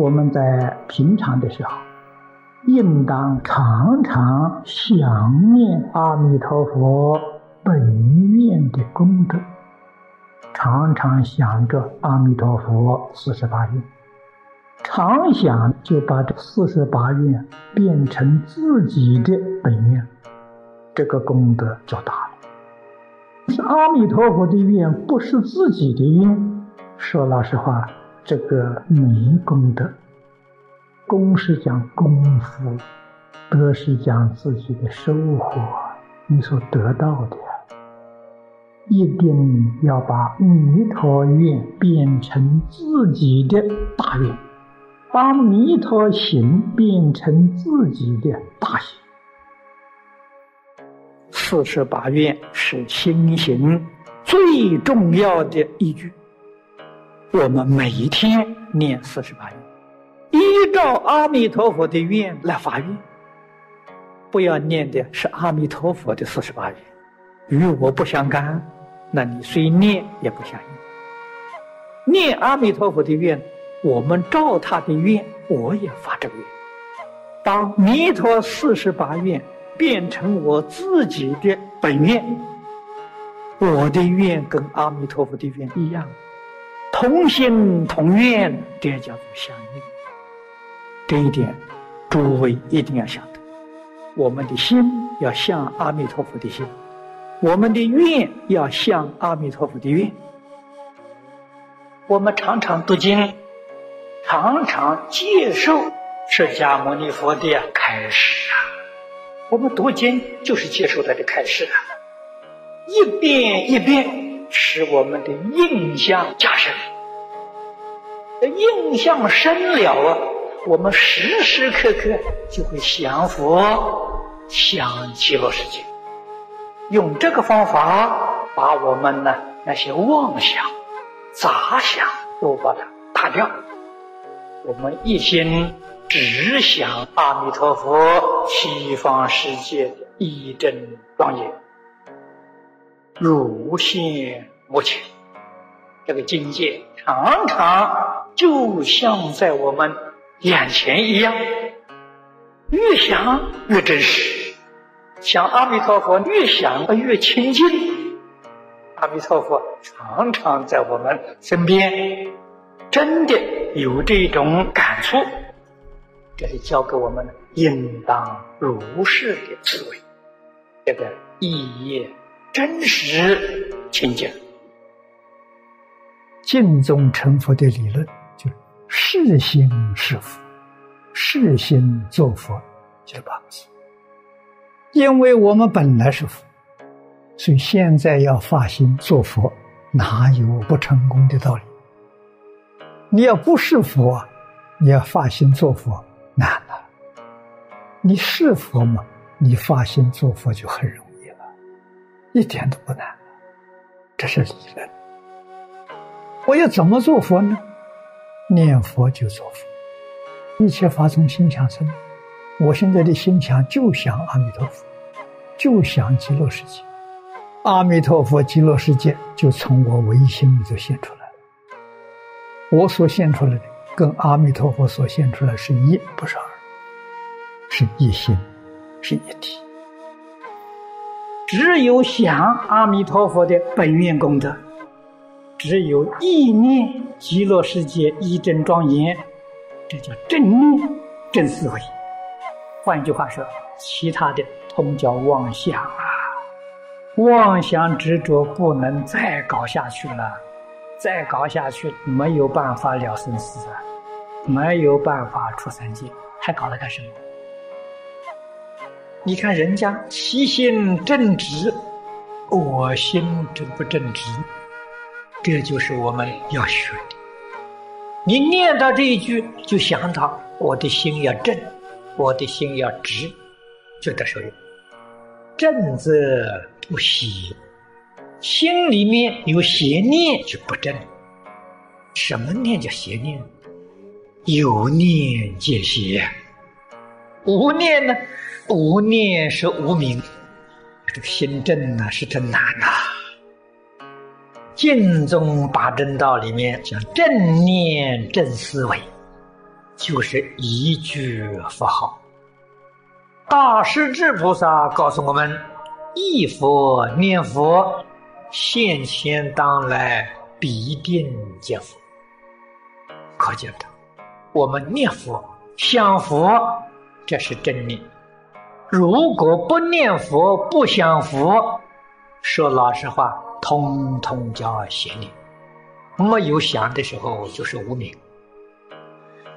我们在平常的时候，应当常常想念阿弥陀佛本愿的功德，常常想着阿弥陀佛四十八愿，常想就把这四十八愿变成自己的本愿，这个功德就大了。是阿弥陀佛的愿，不是自己的愿。说老实话，这个迷功德。功是讲功夫，德是讲自己的收获，你所得到的。一定要把弥陀愿变成自己的大愿，把弥陀行变成自己的大行。四十八愿是心行最重要的依据。我们每一天念四十八愿，依照阿弥陀佛的愿来发愿。不要念的是阿弥陀佛的四十八愿，与我不相干，那你虽念也不相应。念阿弥陀佛的愿，我们照他的愿，我也发这个愿，把弥陀四十八愿。变成我自己的本愿，我的愿跟阿弥陀佛的愿一样，同心同愿，这叫做相应。这一点，诸位一定要晓得。我们的心要像阿弥陀佛的心，我们的愿要像阿弥陀佛的愿。我们常常读经，常常接受释迦牟尼佛的开示啊。我们读经就是接受他的开示啊，一遍一遍，使我们的印象加深。印象深了啊，我们时时刻刻就会想佛、想极乐世界。用这个方法，把我们呢那些妄想、杂想都把它打掉。我们一心。只想阿弥陀佛西方世界的一真庄严，如现目前，这个境界常常就像在我们眼前一样，越想越真实，想阿弥陀佛越想越亲近，阿弥陀佛常常在我们身边，真的有这种感触。这是教给我们应当如是的思维，这个意义真实清净。净宗成佛的理论，就是是心是佛，是心做佛，就八个字。因为我们本来是佛，所以现在要发心做佛，哪有不成功的道理？你要不是佛，你要发心做佛。难了，你是佛吗？你发心做佛就很容易，一点都不难。这是理论。我要怎么做佛呢？念佛就做佛，一切法从心想生。我现在的心想就想阿弥陀佛，就想极乐世界。阿弥陀佛、极乐世界就从我唯心里头现出来了。我所现出来的。跟阿弥陀佛所现出来是一，不是二，是一心，是一体。只有想阿弥陀佛的本愿功德，只有意念极乐世界一真庄严，这叫正念正思维。换句话说，其他的通叫妄想啊，妄想执着不能再搞下去了。再搞下去，没有办法了生死啊，没有办法出三界，还搞它干什么？你看人家其心正直，我心正不正直？这就是我们要学的。你念到这一句，就想到我的心要正，我的心要直，就得受用。正则不邪。心里面有邪念就不正。什么念叫邪念？有念皆邪。无念呢？无念是无名。这个心正呢是真难呐。净宗八正道里面讲正念正思维，就是一句佛号。大势至菩萨告诉我们：忆佛念佛，现前当来必定见佛。可见的，我们念佛想佛，这是正念；如果不念佛不想佛，说老实话，通通叫邪念。没有想的时候，就是无名。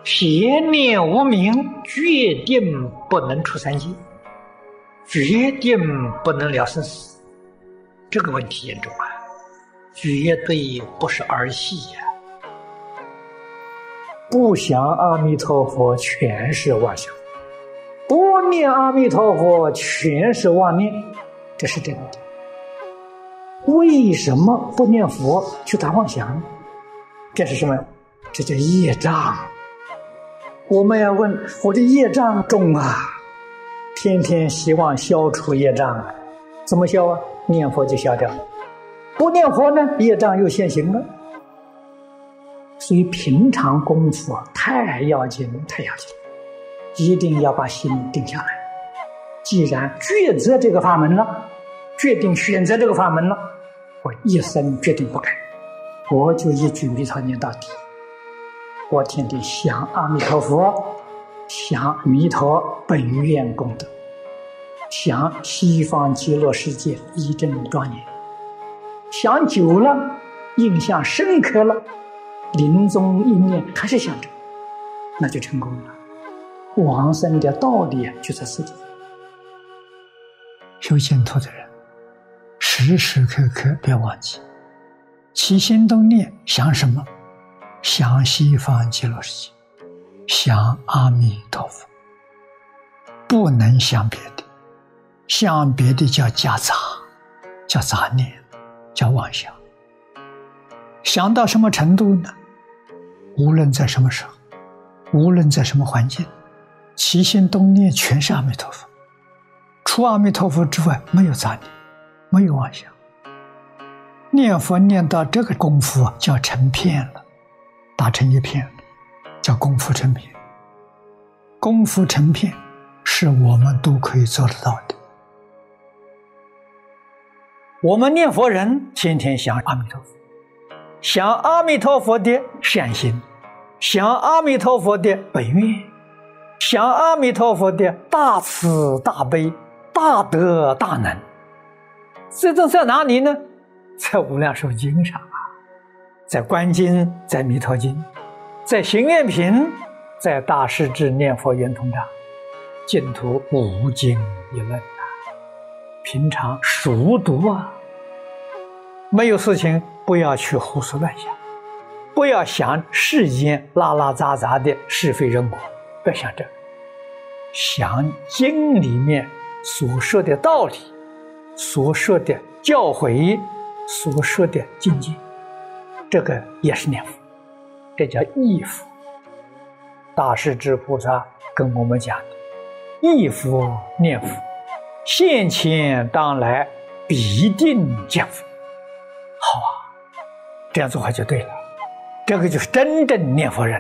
邪念无名，决定不能出三界，决定不能了生死。这个问题严重啊，绝对不是儿戏呀！不想阿弥陀佛，全是妄想；念阿弥陀佛，全是妄念。这是真的。为什么不念佛去打妄想？这是什么？这叫业障。我们要问我的业障重啊，天天希望消除业障啊，怎么消啊？念佛就消掉了，不念佛呢，业障又现行了。所以平常功夫，太要紧，太要紧，一定要把心定下来。既然抉择这个法门了，决定选择这个法门了，我一生决定不改，我就一句弥陀念到底。我天天想阿弥陀佛，想弥陀本愿功德，想西方极乐世界一真庄严。想久了，印象深刻了，临终一念还是想着，那就成功了。往生的道理就在这里。修净土的人，时时刻刻别忘记，起心动念想什么。想西方极乐世界，想阿弥陀佛，不能想别的，想别的叫夹杂，叫杂念，叫妄想。想到什么程度呢？无论在什么时候，无论在什么环境，起心动念全是阿弥陀佛，除阿弥陀佛之外没有杂念，没有妄想。念佛念到这个功夫啊叫成片了。打成一片了，叫功夫成片。功夫成片，是我们都可以做得到的。我们念佛人天天想阿弥陀佛，想阿弥陀佛的善心，想阿弥陀佛的本愿，想阿弥陀佛的大慈大悲、大德大能。这都在哪里呢？在无量寿经上啊。在观经，在弥陀经，在行愿品，在大势至念佛圆通章，净土无经一论啊！平常熟读啊，没有事情不要去胡思乱想，不要想世间拉拉杂杂的是非人我，不要想这，想经里面所说的道理，所说的教诲，所说的境界。这个也是念佛，这叫忆佛。大势至菩萨跟我们讲的，忆佛念佛，现前当来必定见佛。好啊，这样做法就对了。这个就是真正念佛人。